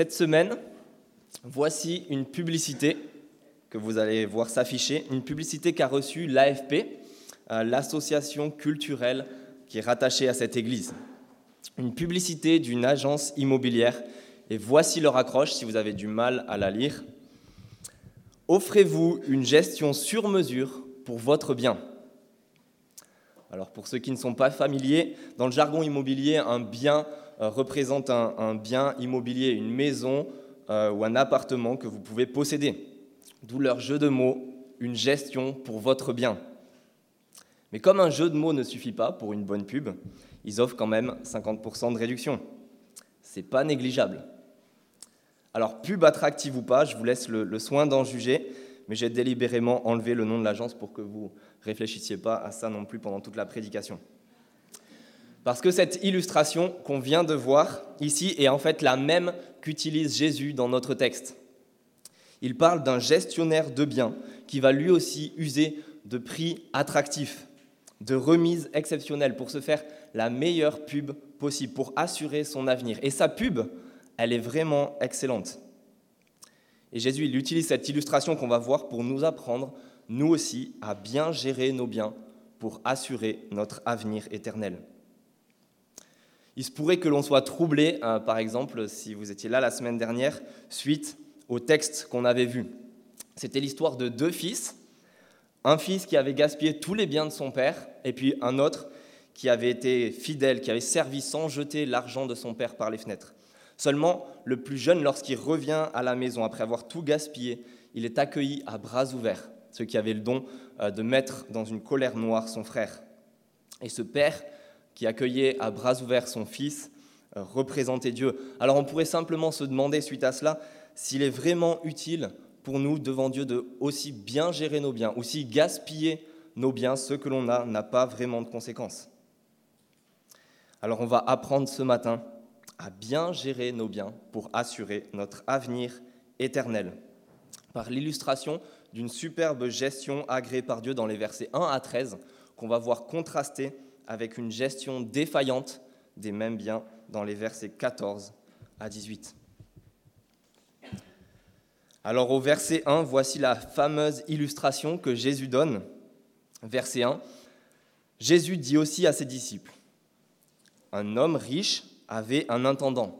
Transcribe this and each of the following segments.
cette semaine, voici une publicité que vous allez voir s'afficher, une publicité qu'a reçue l'AFP, euh, l'association culturelle qui est rattachée à cette église. Une publicité d'une agence immobilière, et voici leur accroche si vous avez du mal à la lire. Offrez-vous une gestion sur mesure pour votre bien. Alors pour ceux qui ne sont pas familiers, dans le jargon immobilier, un bien euh, représente un, bien immobilier, une maison euh, ou un appartement que vous pouvez posséder. D'où leur jeu de mots, une gestion pour votre bien. Mais comme un jeu de mots ne suffit pas pour une bonne pub, ils offrent quand même 50% de réduction. C'est pas négligeable. Alors, pub attractive ou pas, je vous laisse le, soin d'en juger, mais j'ai délibérément enlevé le nom de l'agence pour que vous réfléchissiez pas à ça non plus pendant toute la prédication. Parce que cette illustration qu'on vient de voir ici est en fait la même qu'utilise Jésus dans notre texte. Il parle d'un gestionnaire de biens qui va lui aussi user de prix attractifs, de remises exceptionnelles pour se faire la meilleure pub possible, pour assurer son avenir. Et sa pub, elle est vraiment excellente. Et Jésus, il utilise cette illustration qu'on va voir pour nous apprendre, nous aussi, à bien gérer nos biens pour assurer notre avenir éternel. Il se pourrait que l'on soit troublé, euh, par exemple, si vous étiez là la semaine dernière, suite au texte qu'on avait vu. C'était l'histoire de deux fils, un fils qui avait gaspillé tous les biens de son père, et puis un autre qui avait été fidèle, qui avait servi sans jeter l'argent de son père par les fenêtres. Seulement, le plus jeune, lorsqu'il revient à la maison après avoir tout gaspillé, il est accueilli à bras ouverts, ce qui avait le don euh, de mettre dans une colère noire son frère. Et ce père qui accueillait à bras ouverts son fils euh, représentait Dieu. Alors on pourrait simplement se demander suite à cela s'il est vraiment utile pour nous devant Dieu de aussi bien gérer nos biens, aussi gaspiller nos biens, ce que l'on a n'a pas vraiment de conséquences. Alors on va apprendre ce matin à bien gérer nos biens pour assurer notre avenir éternel. Par l'illustration d'une superbe gestion agréée par Dieu dans les versets 1 à 13, qu'on va voir contraster avec une gestion défaillante des mêmes biens dans les versets 14 à 18. Alors au verset 1, voici la fameuse illustration que Jésus donne. Verset 1, Jésus dit aussi à ses disciples, Un homme riche avait un intendant.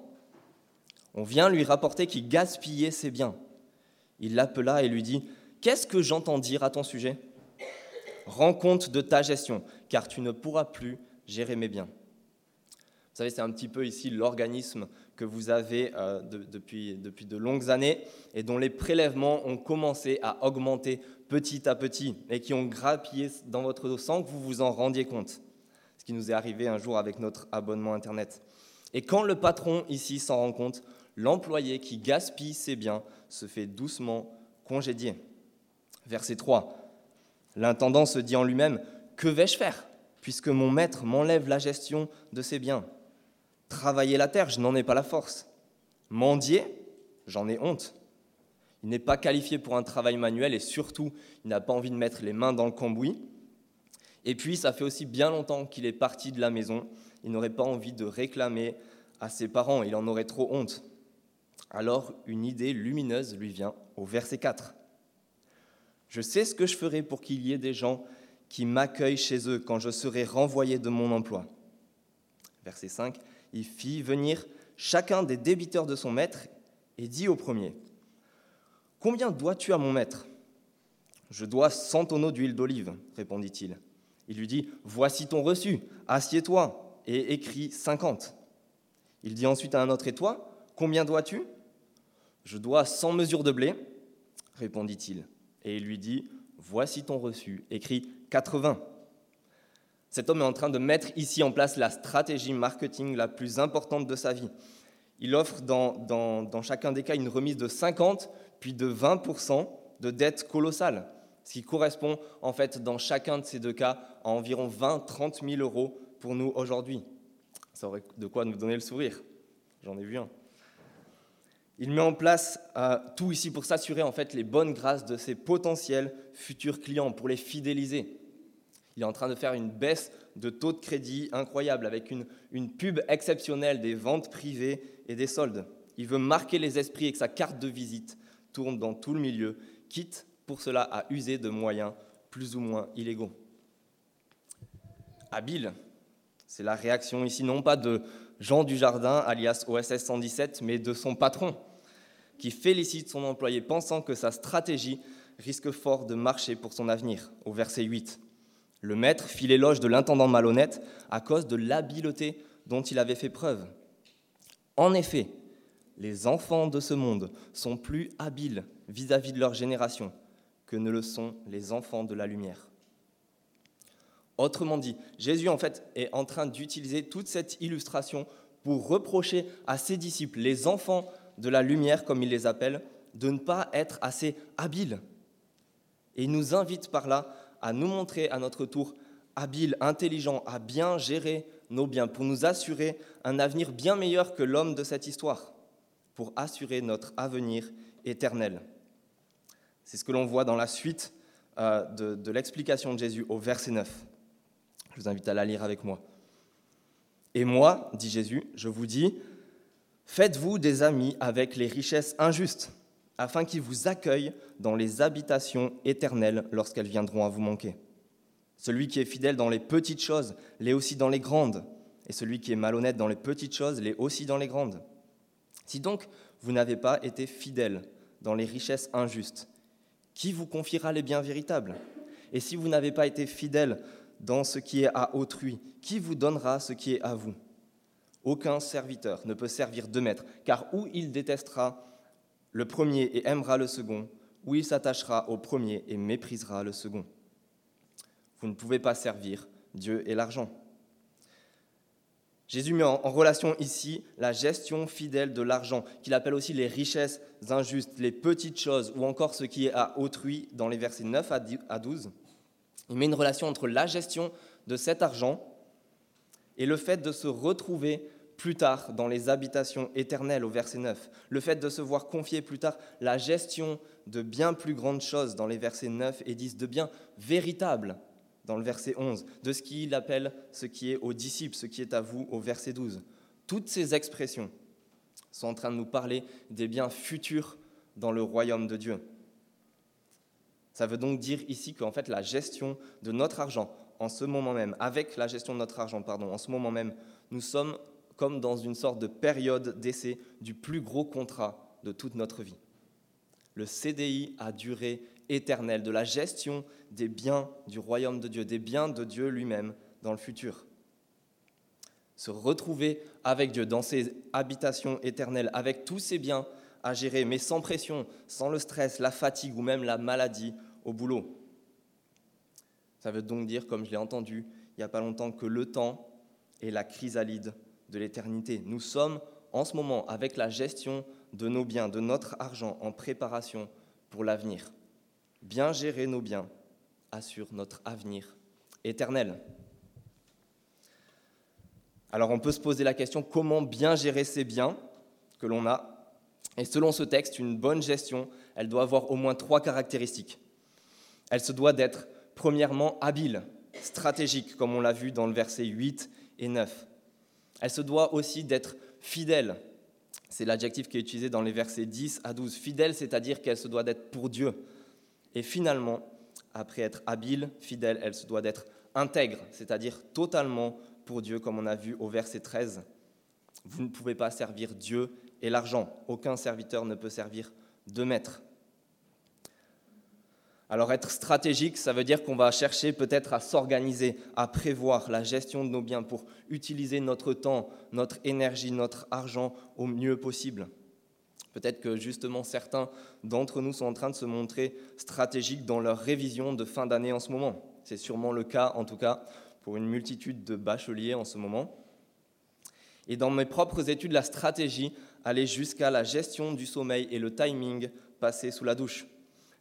On vient lui rapporter qu'il gaspillait ses biens. Il l'appela et lui dit, Qu'est-ce que j'entends dire à ton sujet Rends compte de ta gestion, car tu ne pourras plus gérer mes biens. Vous savez, c'est un petit peu ici l'organisme que vous avez euh, depuis, depuis de longues années et dont les prélèvements ont commencé à augmenter petit à petit et qui ont grappillé dans votre dos sans que vous vous en rendiez compte. Ce qui nous est arrivé un jour avec notre abonnement Internet. Et quand le patron ici s'en rend compte, l'employé qui gaspille ses biens se fait doucement congédier. Verset 3. L'intendant se dit en lui-même, Que vais-je faire, puisque mon maître m'enlève la gestion de ses biens? Travailler la terre, je n'en ai pas la force. Mendier, j'en ai honte. Il n'est pas qualifié pour un travail manuel et surtout, il n'a pas envie de mettre les mains dans le cambouis. Et puis, ça fait aussi bien longtemps qu'il est parti de la maison il n'aurait pas envie de réclamer à ses parents, il en aurait trop honte. Alors une idée lumineuse lui vient au verset 4. Je sais ce que je ferai pour qu'il y ait des gens qui m'accueillent chez eux quand je serai renvoyé de mon emploi. Verset 5. Il fit venir chacun des débiteurs de son maître et dit au premier Combien dois-tu à mon maître Je dois cent tonneaux d'huile d'olive, répondit-il. Il lui dit Voici ton reçu, assieds-toi et écrit 50. Il dit ensuite à un autre, Et toi, combien dois-tu? Je dois 100 mesures de blé, répondit-il. Et il lui dit, Voici ton reçu, écrit 80. Cet homme est en train de mettre ici en place la stratégie marketing la plus importante de sa vie. Il offre dans, dans chacun des cas une remise de 50 puis de 20% de dette colossale, ce qui correspond en fait dans chacun de ces deux cas à environ 20-30 000 euros pour nous aujourd'hui. Ça aurait de quoi nous donner le sourire. J'en ai vu un. Il met en place euh, tout ici pour s'assurer en fait les bonnes grâces de ses potentiels futurs clients, pour les fidéliser. Il est en train de faire une baisse de taux de crédit incroyable avec une, une pub exceptionnelle des ventes privées et des soldes. Il veut marquer les esprits et que sa carte de visite tourne dans tout le milieu, quitte pour cela à user de moyens plus ou moins illégaux. Habile, c'est la réaction ici non pas de Jean Dujardin, alias OSS 117, mais de son patron, qui félicite son employé pensant que sa stratégie risque fort de marcher pour son avenir, au verset 8. Le maître fit l'éloge de l'intendant malhonnête à cause de l'habileté dont il avait fait preuve. En effet, les enfants de ce monde sont plus habiles vis-à-vis de leur génération que ne le sont les enfants de la lumière. Autrement dit, Jésus en fait est en train d'utiliser toute cette illustration pour reprocher à ses disciples, les enfants de la lumière comme il les appelle, de ne pas être assez habiles. Et il nous invite par là à nous montrer à notre tour habiles, intelligents, à bien gérer nos biens, pour nous assurer un avenir bien meilleur que l'homme de cette histoire, pour assurer notre avenir éternel. C'est ce que l'on voit dans la suite euh, de, de l'explication de Jésus au verset 9. Je vous invite à la lire avec moi. Et moi, dit Jésus, je vous dis, faites-vous des amis avec les richesses injustes, afin qu'ils vous accueillent dans les habitations éternelles lorsqu'elles viendront à vous manquer. Celui qui est fidèle dans les petites choses l'est aussi dans les grandes, et celui qui est malhonnête dans les petites choses l'est aussi dans les grandes. Si donc vous n'avez pas été fidèle dans les richesses injustes, qui vous confiera les biens véritables? Et si vous n'avez pas été fidèle dans ce qui est à autrui, qui vous donnera ce qui est à vous? Aucun serviteur ne peut servir deux maîtres, car ou il détestera le premier et aimera le second, ou il s'attachera au premier et méprisera le second. Vous ne pouvez pas servir Dieu et l'argent. Jésus met en relation ici la gestion fidèle de l'argent, qu'il appelle aussi les richesses injustes, les petites choses, ou encore ce qui est à autrui dans les versets 9 à 12. Il met une relation entre la gestion de cet argent et le fait de se retrouver plus tard dans les habitations éternelles au verset 9, le fait de se voir confier plus tard la gestion de bien plus grandes choses dans les versets 9 et 10, de biens véritables dans le verset 11, de ce qu'il appelle ce qui est aux disciples, ce qui est à vous au verset 12. Toutes ces expressions sont en train de nous parler des biens futurs dans le royaume de Dieu. Ça veut donc dire ici qu'en fait la gestion de notre argent en ce moment même, avec la gestion de notre argent, pardon, en ce moment même, nous sommes comme dans une sorte de période d'essai du plus gros contrat de toute notre vie. Le CDI a duré éternelle, de la gestion des biens du royaume de Dieu, des biens de Dieu lui-même dans le futur. Se retrouver avec Dieu dans ses habitations éternelles, avec tous ces biens à gérer, mais sans pression, sans le stress, la fatigue ou même la maladie au boulot. Ça veut donc dire, comme je l'ai entendu il n'y a pas longtemps, que le temps est la chrysalide de l'éternité. Nous sommes en ce moment avec la gestion de nos biens, de notre argent en préparation pour l'avenir. Bien gérer nos biens assure notre avenir éternel. Alors on peut se poser la question comment bien gérer ces biens que l'on a Et selon ce texte, une bonne gestion, elle doit avoir au moins trois caractéristiques. Elle se doit d'être premièrement habile, stratégique, comme on l'a vu dans le verset 8 et 9. Elle se doit aussi d'être fidèle. C'est l'adjectif qui est utilisé dans les versets 10 à 12. Fidèle, c'est-à-dire qu'elle se doit d'être pour Dieu. Et finalement, après être habile, fidèle, elle se doit d'être intègre, c'est-à-dire totalement pour Dieu, comme on a vu au verset 13. Vous ne pouvez pas servir Dieu et l'argent. Aucun serviteur ne peut servir deux maîtres. Alors être stratégique, ça veut dire qu'on va chercher peut-être à s'organiser, à prévoir la gestion de nos biens pour utiliser notre temps, notre énergie, notre argent au mieux possible. Peut-être que justement certains d'entre nous sont en train de se montrer stratégiques dans leur révision de fin d'année en ce moment. C'est sûrement le cas, en tout cas, pour une multitude de bacheliers en ce moment. Et dans mes propres études, la stratégie allait jusqu'à la gestion du sommeil et le timing passé sous la douche.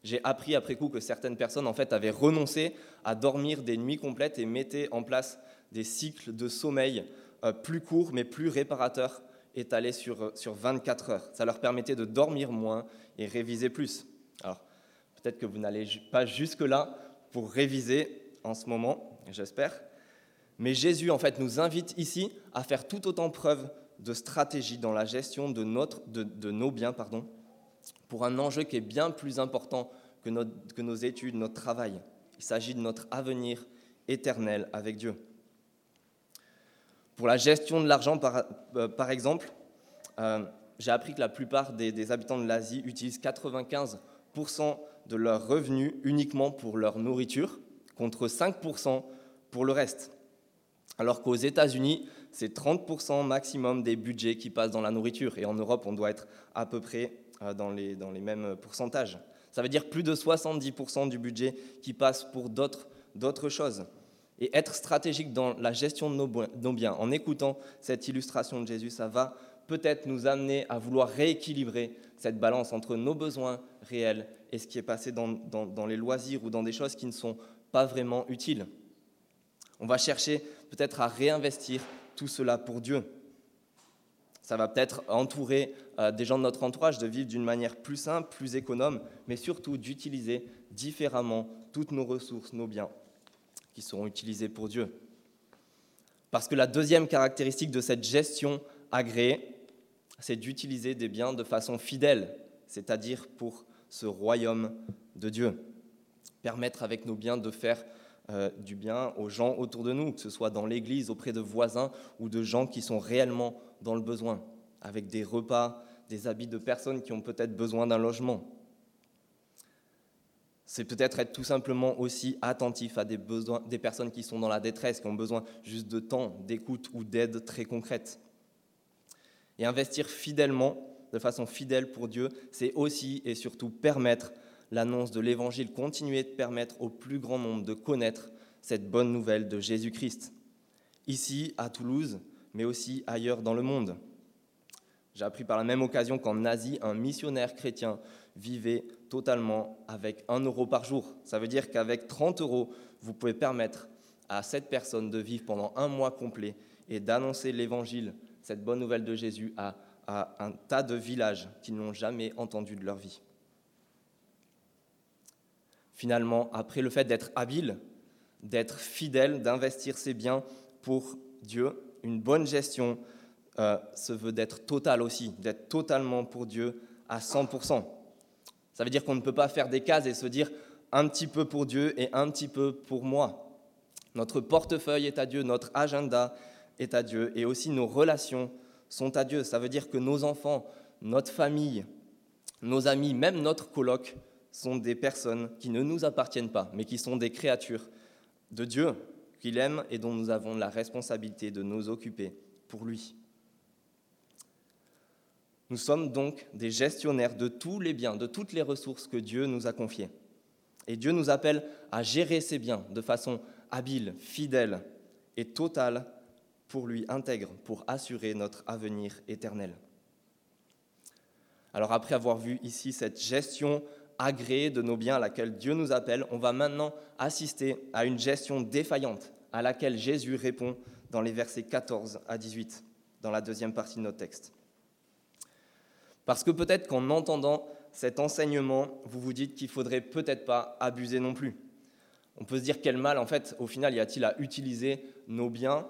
J'ai appris après coup que certaines personnes en fait avaient renoncé à dormir des nuits complètes et mettaient en place des cycles de sommeil euh, plus courts mais plus réparateurs étalés sur, sur 24 heures. Ça leur permettait de dormir moins et réviser plus. Alors, peut-être que vous n'allez pas jusque-là pour réviser en ce moment, j'espère. Mais Jésus, en fait, nous invite ici à faire tout autant preuve de stratégie dans la gestion de, notre, de, nos biens pardon, pour un enjeu qui est bien plus important que, que nos études, notre travail. Il s'agit de notre avenir éternel avec Dieu. Pour la gestion de l'argent, par, euh, par, exemple, euh, j'ai appris que la plupart des, des habitants de l'Asie utilisent 95% de leurs revenus uniquement pour leur nourriture, contre 5% pour le reste. Alors qu'aux États-Unis, c'est 30% maximum des budgets qui passent dans la nourriture. Et en Europe, on doit être à peu près euh, dans les, dans les mêmes pourcentages. Ça veut dire plus de 70% du budget qui passe pour d'autres choses. Et être stratégique dans la gestion de nos biens, en écoutant cette illustration de Jésus, ça va peut-être nous amener à vouloir rééquilibrer cette balance entre nos besoins réels et ce qui est passé dans, dans les loisirs ou dans des choses qui ne sont pas vraiment utiles. On va chercher peut-être à réinvestir tout cela pour Dieu. Ça va peut-être entourer euh, des gens de notre entourage de vivre d'une manière plus simple, plus économe, mais surtout d'utiliser différemment toutes nos ressources, nos biens, qui seront utilisés pour Dieu. Parce que la deuxième caractéristique de cette gestion agréée, c'est d'utiliser des biens de façon fidèle, c'est-à-dire pour ce royaume de Dieu. Permettre avec nos biens de faire euh, du bien aux gens autour de nous, que ce soit dans l'Église, auprès de voisins ou de gens qui sont réellement dans le besoin, avec des repas, des habits de personnes qui ont peut-être besoin d'un logement. C'est peut-être être tout simplement aussi attentif à des, besoins, des personnes qui sont dans la détresse, qui ont besoin juste de temps, d'écoute ou d'aide très concrète. Et investir fidèlement, de façon fidèle pour Dieu, c'est aussi et surtout permettre l'annonce de l'Évangile, continuer de permettre au plus grand nombre de connaître cette bonne nouvelle de Jésus-Christ. Ici, à Toulouse, mais aussi ailleurs dans le monde. J'ai appris par la même occasion qu'en Asie, un missionnaire chrétien vivait totalement avec 1 euro par jour. Ça veut dire qu'avec 30 euros, vous pouvez permettre à cette personne de vivre pendant un mois complet et d'annoncer l'évangile, cette bonne nouvelle de Jésus, à, à un tas de villages qui n'ont jamais entendu de leur vie finalement, après le fait d'être habile, d'être fidèle, d'investir ses biens pour Dieu, une bonne gestion euh, se veut d'être total aussi, d'être totalement pour Dieu à 100%. Ça veut dire qu'on ne peut pas faire des cases et se dire un petit peu pour Dieu et un petit peu pour moi. Notre portefeuille est à Dieu, notre agenda est à Dieu et aussi nos relations sont à Dieu. Ça veut dire que nos enfants, notre famille, nos amis, même notre colloque sont des personnes qui ne nous appartiennent pas, mais qui sont des créatures de Dieu qu'il aime et dont nous avons la responsabilité de nous occuper pour lui. Nous sommes donc des gestionnaires de tous les biens, de toutes les ressources que Dieu nous a confiées. Et Dieu nous appelle à gérer ces biens de façon habile, fidèle et totale pour lui intègre, pour assurer notre avenir éternel. Alors après avoir vu ici cette gestion agréée de nos biens à laquelle Dieu nous appelle, on va maintenant assister à une gestion défaillante à laquelle Jésus répond dans les versets 14 à 18, dans la deuxième partie de notre texte. Parce que peut-être qu'en entendant cet enseignement, vous vous dites qu'il faudrait peut-être pas abuser non plus. On peut se dire quel mal, en fait, au final, y a-t-il à utiliser nos biens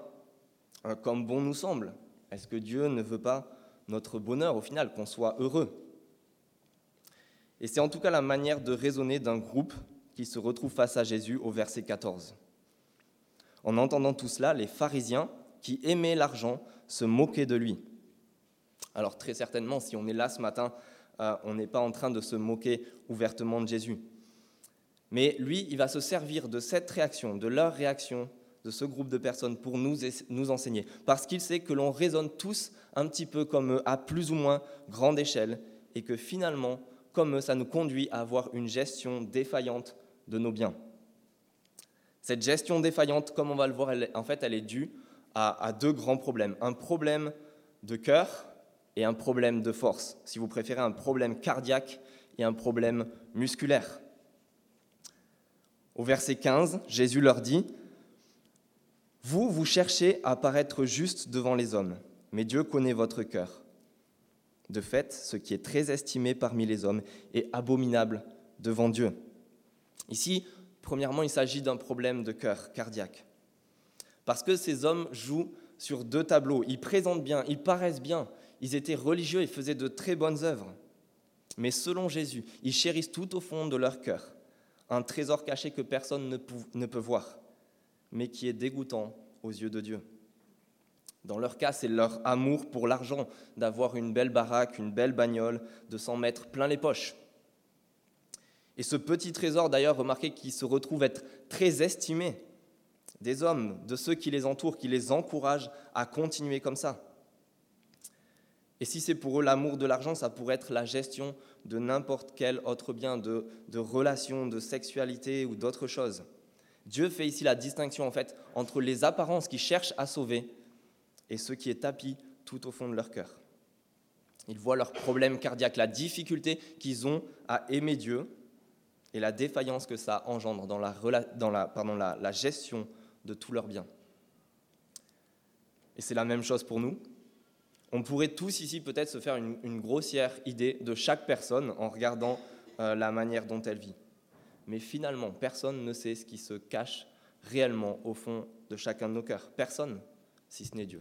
euh, comme bon nous semble? Est-ce que Dieu ne veut pas notre bonheur, au final, qu'on soit heureux? Et c'est en tout cas la manière de raisonner d'un groupe qui se retrouve face à Jésus au verset 14. En entendant tout cela, les pharisiens, qui aimaient l'argent, se moquaient de lui. Alors très certainement, si on est là ce matin, euh, on n'est pas en train de se moquer ouvertement de Jésus. Mais lui, il va se servir de cette réaction, de leur réaction, de ce groupe de personnes pour nous, nous enseigner. Parce qu'il sait que l'on raisonne tous un petit peu comme eux, à plus ou moins grande échelle, et que finalement, comme ça nous conduit à avoir une gestion défaillante de nos biens. Cette gestion défaillante, comme on va le voir, en fait, elle est due à, à deux grands problèmes. Un problème de cœur et un problème de force. Si vous préférez, un problème cardiaque et un problème musculaire. Au verset 15, Jésus leur dit, Vous, vous cherchez à paraître juste devant les hommes, mais Dieu connaît votre cœur. De fait, ce qui est très estimé parmi les hommes est abominable devant Dieu. Ici, premièrement, il s'agit d'un problème de cœur cardiaque. Parce que ces hommes jouent sur deux tableaux. Ils présentent bien, ils paraissent bien, ils étaient religieux et faisaient de très bonnes œuvres. Mais selon Jésus, ils chérissent tout au fond de leur cœur un trésor caché que personne ne peut voir, mais qui est dégoûtant aux yeux de Dieu. Dans leur cas, c'est leur amour pour l'argent, d'avoir une belle baraque, une belle bagnole, de s'en mettre plein les poches. Et ce petit trésor, d'ailleurs, remarquez qu'il se retrouve être très estimé des hommes, de ceux qui les entourent, qui les encouragent à continuer comme ça. Et si c'est pour eux l'amour de l'argent, ça pourrait être la gestion de n'importe quel autre bien, de, de relations, de sexualité ou d'autres choses. Dieu fait ici la distinction en fait entre les apparences qui cherchent à sauver et ce qui est tapis tout au fond de leur cœur. Ils voient leurs problèmes cardiaques, la difficulté qu'ils ont à aimer Dieu et la défaillance que ça engendre dans la, gestion de tous leurs biens. Et c'est la même chose pour nous. On pourrait tous ici peut-être se faire une, grossière idée de chaque personne en regardant euh, la manière dont elle vit. Mais finalement, personne ne sait ce qui se cache réellement au fond de chacun de nos cœurs. Personne, si ce n'est Dieu.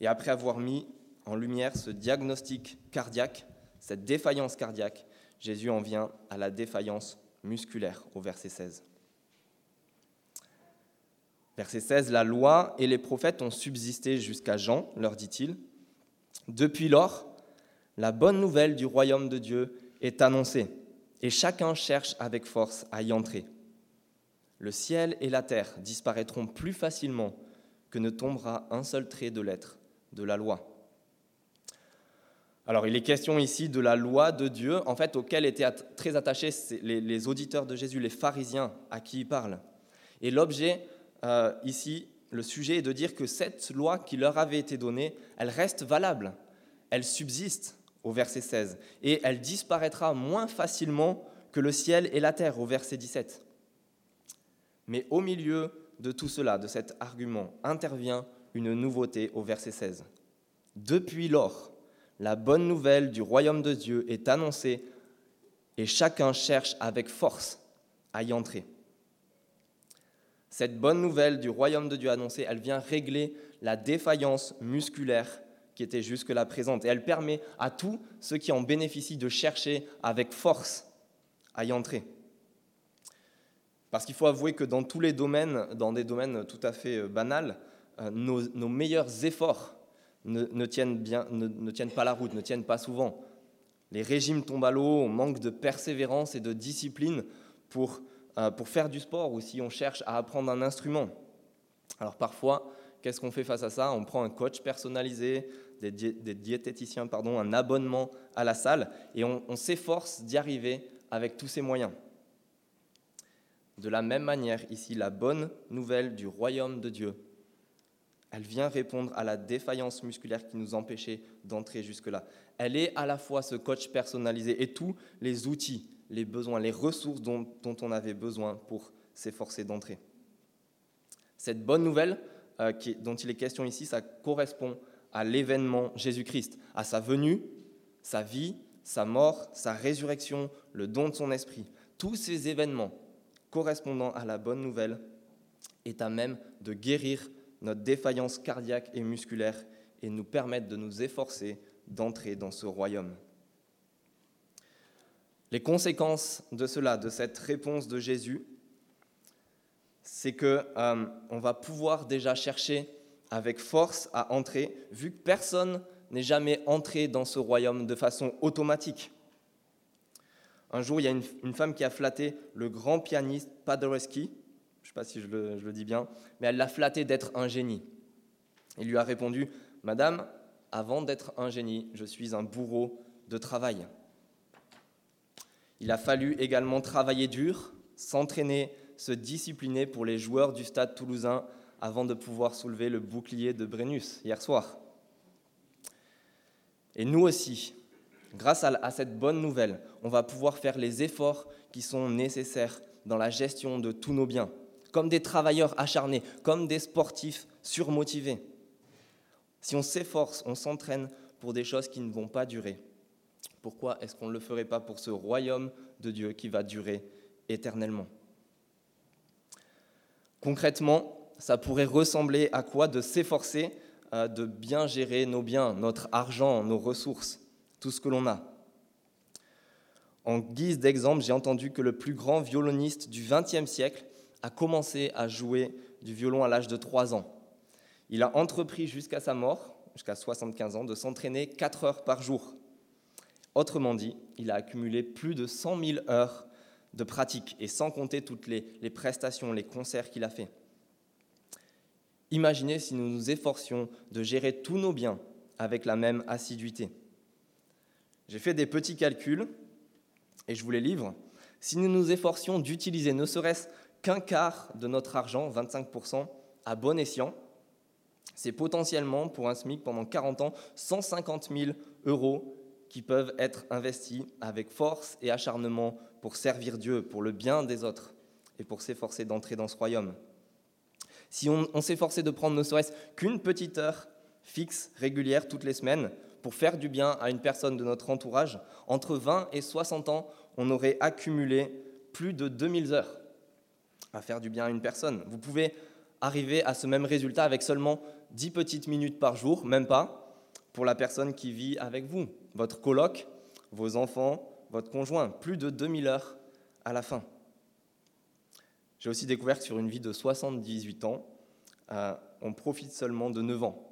Et après avoir mis en lumière ce diagnostic cardiaque, cette défaillance cardiaque, Jésus en vient à la défaillance musculaire au verset 16. Verset 16, la loi et les prophètes ont subsisté jusqu'à Jean, leur dit-il. Depuis lors, la bonne nouvelle du royaume de Dieu est annoncée, et chacun cherche avec force à y entrer. Le ciel et la terre disparaîtront plus facilement que ne tombera un seul trait de lettre de la loi. Alors, il est question ici de la loi de Dieu, en fait, auquel étaient très attachés les, auditeurs de Jésus, les pharisiens à qui il parle. Et l'objet euh, ici, le sujet est de dire que cette loi qui leur avait été donnée, elle reste valable, elle subsiste au verset 16, et elle disparaîtra moins facilement que le ciel et la terre au verset 17. Mais au milieu de tout cela, de cet argument, intervient une nouveauté au verset 16. Depuis lors, la bonne nouvelle du royaume de Dieu est annoncée et chacun cherche avec force à y entrer. Cette bonne nouvelle du royaume de Dieu annoncée, elle vient régler la défaillance musculaire qui était jusque-là présente. Et elle permet à tous ceux qui en bénéficient de chercher avec force à y entrer. Parce qu'il faut avouer que dans tous les domaines, dans des domaines tout à fait euh, banals, euh, nos, meilleurs efforts ne, tiennent bien, ne tiennent pas la route, ne tiennent pas souvent. Les régimes tombent à l'eau, on manque de persévérance et de discipline pour euh, pour faire du sport ou si on cherche à apprendre un instrument. Alors parfois, qu'est-ce qu'on fait face à ça? On prend un coach personnalisé, des, diététiciens, pardon, un abonnement à la salle et on, s'efforce d'y arriver avec tous ces moyens. De la même manière, ici, la bonne nouvelle du royaume de Dieu, elle vient répondre à la défaillance musculaire qui nous empêchait d'entrer jusque-là. Elle est à la fois ce coach personnalisé et tous les outils les besoins, les ressources dont, on avait besoin pour s'efforcer d'entrer. Cette bonne nouvelle euh, dont il est question ici, ça correspond à l'événement Jésus-Christ, à sa venue, sa vie, sa mort, sa résurrection, le don de son esprit. Tous ces événements correspondant à la bonne nouvelle est à même de guérir notre défaillance cardiaque et musculaire et nous permettre de nous efforcer d'entrer dans ce royaume. Les conséquences de cela, de cette réponse de Jésus, c'est que euh, on va pouvoir déjà chercher avec force à entrer, vu que personne n'est jamais entré dans ce royaume de façon automatique. Un jour, il y a une, femme qui a flatté le grand pianiste Paderewski, je ne sais pas si je le, je le dis bien, mais elle l'a flatté d'être un génie. Il lui a répondu, Madame, avant d'être un génie, je suis un bourreau de travail. Il a fallu également travailler dur, s'entraîner, se discipliner pour les joueurs du stade toulousain avant de pouvoir soulever le bouclier de Brennus hier soir. Et nous aussi, grâce à cette bonne nouvelle, on va pouvoir faire les efforts qui sont nécessaires dans la gestion de tous nos biens, comme des travailleurs acharnés, comme des sportifs surmotivés. Si on s'efforce, on s'entraîne pour des choses qui ne vont pas durer, pourquoi est-ce qu'on ne le ferait pas pour ce royaume de Dieu qui va durer éternellement? Concrètement, ça pourrait ressembler à quoi de s'efforcer euh, de bien gérer nos biens, notre argent, nos ressources, tout ce que l'on a. En guise d'exemple, j'ai entendu que le plus grand violoniste du XXe siècle a commencé à jouer du violon à l'âge de 3 ans. Il a entrepris jusqu'à sa mort, jusqu'à 75 ans, de s'entraîner 4 heures par jour. Autrement dit, il a accumulé plus de 100 000 heures de pratique, et sans compter toutes les, prestations, les concerts qu'il a fait. Imaginez si nous nous efforcions de gérer tous nos biens avec la même assiduité. J'ai fait des petits calculs et je vous les livre. Si nous nous efforcions d'utiliser ne serait-ce qu'un quart de notre argent, 25%, à bon escient, c'est potentiellement pour un SMIC pendant 40 ans 150 000 euros qui peuvent être investis avec force et acharnement pour servir Dieu, pour le bien des autres et pour s'efforcer d'entrer dans ce royaume. Si on, s'efforçait de prendre ne serait-ce qu'une petite heure fixe, régulière, toutes les semaines, pour faire du bien à une personne de notre entourage, entre 20 et 60 ans, on aurait accumulé plus de 2000 heures à faire du bien à une personne. Vous pouvez arriver à ce même résultat avec seulement 10 petites minutes par jour, même pas, pour la personne qui vit avec vous, votre coloc, vos enfants, votre conjoint, plus de 2000 heures à la fin. J'ai aussi découvert que sur une vie de 78 ans, euh, on profite seulement de 9 ans.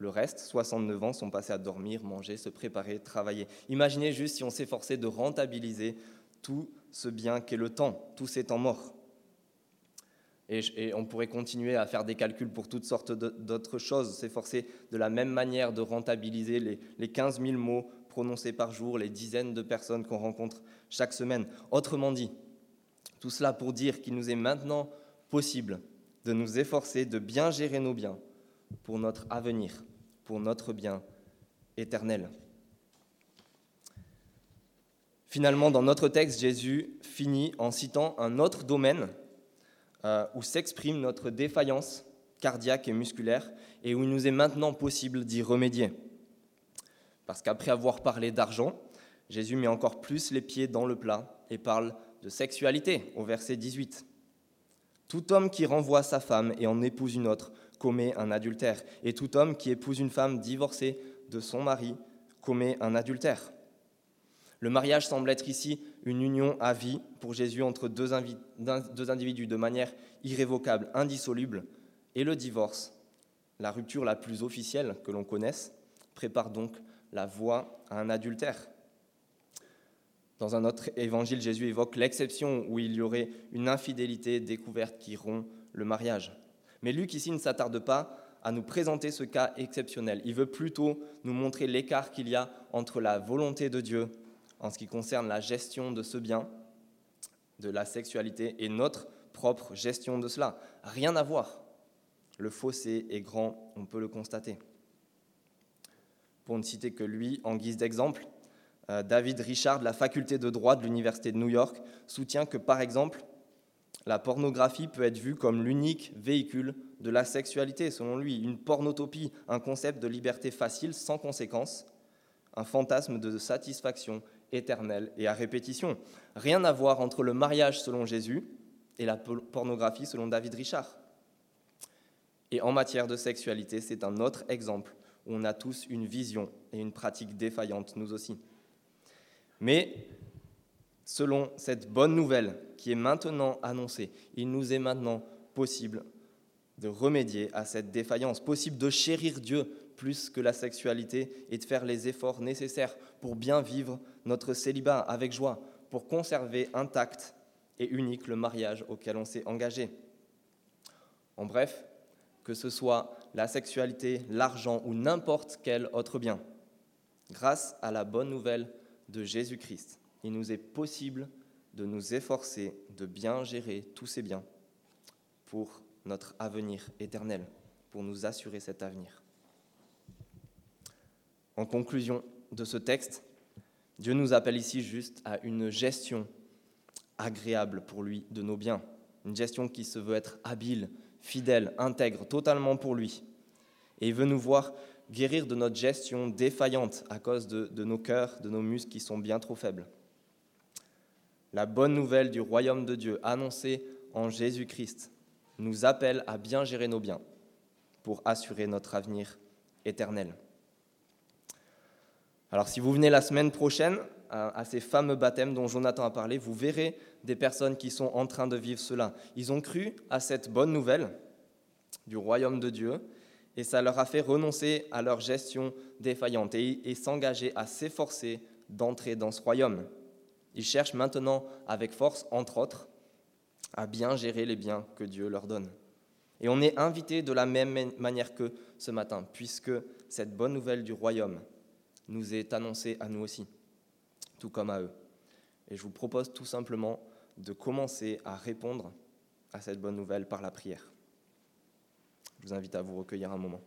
Le reste, 69 ans, sont passés à dormir, manger, se préparer, travailler. Imaginez juste si on s'efforçait de rentabiliser tout ce bien qu'est le temps, tous ces temps morts. Et, on pourrait continuer à faire des calculs pour toutes sortes d'autres choses, s'efforcer de la même manière de rentabiliser les, les 15 000 mots prononcés par jour, les dizaines de personnes qu'on rencontre chaque semaine. Autrement dit, tout cela pour dire qu'il nous est maintenant possible de nous efforcer de bien gérer nos biens pour notre avenir, pour notre bien éternel. Finalement, dans notre texte, Jésus finit en citant un autre domaine euh, où s'exprime notre défaillance cardiaque et musculaire et où il nous est maintenant possible d'y remédier. Parce qu'après avoir parlé d'argent, Jésus met encore plus les pieds dans le plat et parle de sexualité au verset 18. Tout homme qui renvoie sa femme et en épouse une autre commet un adultère, et tout homme qui épouse une femme divorcée de son mari commet un adultère. Le mariage semble être ici une union à vie pour Jésus entre deux, individus de manière irrévocable, indissoluble, et le divorce, la rupture la plus officielle que l'on connaisse, prépare donc la voie à un adultère. Dans un autre évangile, Jésus évoque l'exception où il y aurait une infidélité découverte qui rompt le mariage. Mais Luc ici ne s'attarde pas à nous présenter ce cas exceptionnel. Il veut plutôt nous montrer l'écart qu'il y a entre la volonté de Dieu en ce qui concerne la gestion de ce bien, de la sexualité, et notre propre gestion de cela. Rien à voir. Le fossé est grand, on peut le constater. Pour ne citer que lui, en guise d'exemple, euh, David Richard de la faculté de droit de l'Université de New York soutient que, par exemple, la pornographie peut être vue comme l'unique véhicule de la sexualité, selon lui, une pornotopie, un concept de liberté facile sans conséquence, un fantasme de satisfaction éternelle et à répétition. Rien à voir entre le mariage selon Jésus et la pornographie selon David Richard. Et en matière de sexualité, c'est un autre exemple où on a tous une vision et une pratique défaillante, nous aussi. Mais selon cette bonne nouvelle qui est maintenant annoncée, il nous est maintenant possible de remédier à cette défaillance, possible de chérir Dieu plus que la sexualité et de faire les efforts nécessaires pour bien vivre notre célibat avec joie, pour conserver intact et unique le mariage auquel on s'est engagé. En bref, que ce soit la sexualité, l'argent ou n'importe quel autre bien, grâce à la bonne nouvelle de Jésus-Christ, il nous est possible de nous efforcer de bien gérer tous ces biens pour notre avenir éternel, pour nous assurer cet avenir. En conclusion de ce texte, Dieu nous appelle ici juste à une gestion agréable pour lui de nos biens, une gestion qui se veut être habile, fidèle, intègre, totalement pour lui. Et il veut nous voir guérir de notre gestion défaillante à cause de, nos cœurs, de nos muscles qui sont bien trop faibles. La bonne nouvelle du royaume de Dieu annoncée en Jésus-Christ nous appelle à bien gérer nos biens pour assurer notre avenir éternel. Alors si vous venez la semaine prochaine à, ces fameux baptêmes dont Jonathan a parlé, vous verrez des personnes qui sont en train de vivre cela. Ils ont cru à cette bonne nouvelle du royaume de Dieu et ça leur a fait renoncer à leur gestion défaillante et, s'engager à s'efforcer d'entrer dans ce royaume. Ils cherchent maintenant avec force, entre autres, à bien gérer les biens que Dieu leur donne. Et on est invité de la même manière que ce matin, puisque cette bonne nouvelle du royaume nous est annoncée à nous aussi, tout comme à eux. Et je vous propose tout simplement de commencer à répondre à cette bonne nouvelle par la prière. Je vous invite à vous recueillir un moment.